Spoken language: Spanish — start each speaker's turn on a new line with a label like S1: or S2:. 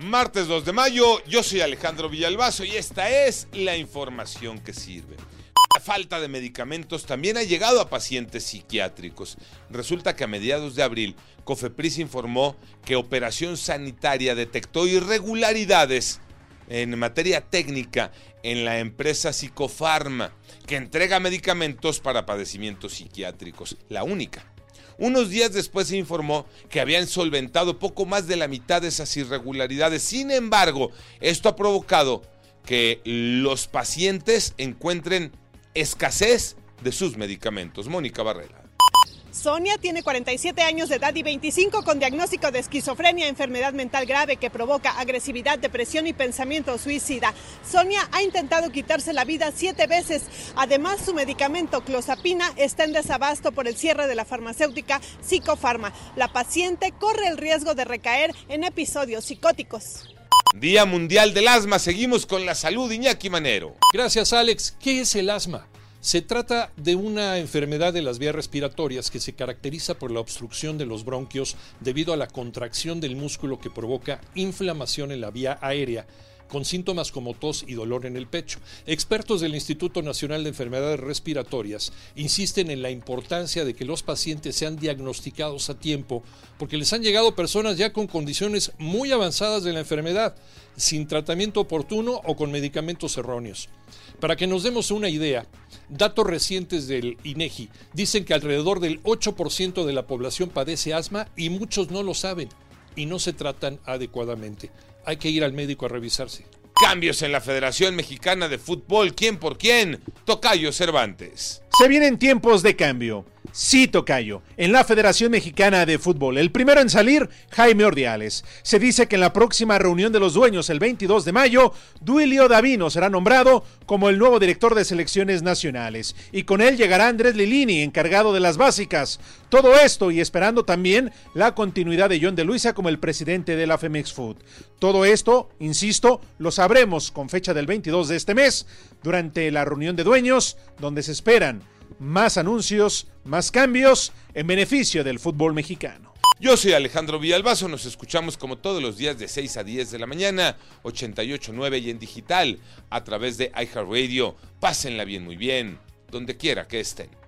S1: Martes 2 de mayo, yo soy Alejandro Villalbazo y esta es la información que sirve. La falta de medicamentos también ha llegado a pacientes psiquiátricos. Resulta que a mediados de abril, Cofepris informó que Operación Sanitaria detectó irregularidades en materia técnica en la empresa Psicofarma, que entrega medicamentos para padecimientos psiquiátricos, la única. Unos días después se informó que habían solventado poco más de la mitad de esas irregularidades. Sin embargo, esto ha provocado que los pacientes encuentren escasez de sus medicamentos. Mónica Barrera.
S2: Sonia tiene 47 años de edad y 25 con diagnóstico de esquizofrenia, enfermedad mental grave que provoca agresividad, depresión y pensamiento suicida. Sonia ha intentado quitarse la vida siete veces. Además, su medicamento clozapina está en desabasto por el cierre de la farmacéutica Psicofarma. La paciente corre el riesgo de recaer en episodios psicóticos.
S1: Día Mundial del Asma. Seguimos con la salud, Iñaki Manero.
S3: Gracias, Alex. ¿Qué es el asma? Se trata de una enfermedad de las vías respiratorias que se caracteriza por la obstrucción de los bronquios debido a la contracción del músculo que provoca inflamación en la vía aérea con síntomas como tos y dolor en el pecho. Expertos del Instituto Nacional de Enfermedades Respiratorias insisten en la importancia de que los pacientes sean diagnosticados a tiempo porque les han llegado personas ya con condiciones muy avanzadas de la enfermedad, sin tratamiento oportuno o con medicamentos erróneos. Para que nos demos una idea, datos recientes del INEGI dicen que alrededor del 8% de la población padece asma y muchos no lo saben y no se tratan adecuadamente. Hay que ir al médico a revisarse.
S1: Cambios en la Federación Mexicana de Fútbol, ¿quién por quién? Tocayo Cervantes.
S4: Se vienen tiempos de cambio. Sí, Tocayo, en la Federación Mexicana de Fútbol. El primero en salir, Jaime Ordiales. Se dice que en la próxima reunión de los dueños, el 22 de mayo, Duilio Davino será nombrado como el nuevo director de selecciones nacionales. Y con él llegará Andrés Lilini, encargado de las básicas. Todo esto y esperando también la continuidad de John de Luisa como el presidente de la Femex Food. Todo esto, insisto, lo sabremos con fecha del 22 de este mes, durante la reunión de dueños, donde se esperan más anuncios, más cambios en beneficio del fútbol mexicano.
S1: Yo soy Alejandro Villalbazo, nos escuchamos como todos los días de 6 a 10 de la mañana, 88.9 y en digital a través de iHeartRadio. Pásenla bien, muy bien, donde quiera que estén.